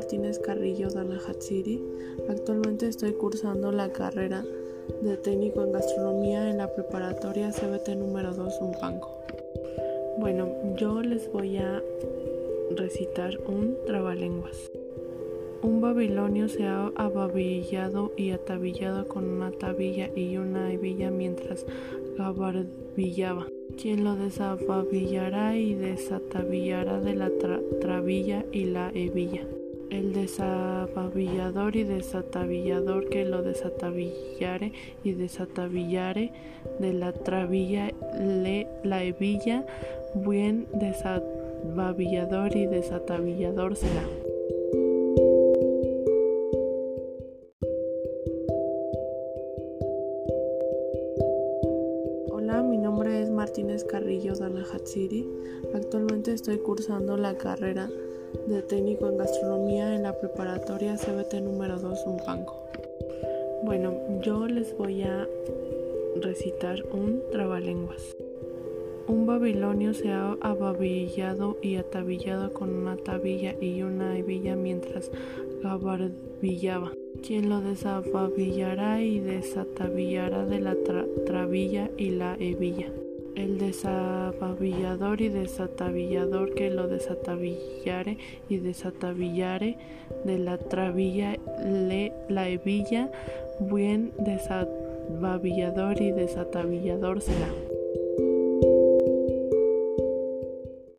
Martínez Carrillo Hatsiri. Actualmente estoy cursando la carrera de técnico en gastronomía en la preparatoria CBT número 2 Umpanco. Bueno, yo les voy a recitar un trabalenguas. Un babilonio se ha ababillado y atabillado con una tabilla y una hebilla mientras gabardillaba. Quien lo desababillará y desatabillará de la trabilla y la hebilla. El desababillador y desatabillador que lo desatabillare y desatabillare de la trabilla le, la hebilla, buen desababillador y desatabillador será. Hola, mi nombre es Martínez Carrillo Hatsiri. Actualmente estoy cursando la carrera de técnico en gastronomía en la preparatoria CBT número 2 Umpanco. Bueno, yo les voy a recitar un trabalenguas. Un babilonio se ha ababillado y atabillado con una tabilla y una hebilla mientras gabardillaba. Quien lo desababillará y desatabillará de la trabilla y la hebilla. El desababillador y desatabillador que lo desatabillare y desatabillare de la trabilla le, la hebilla, buen desababillador y desatabillador será.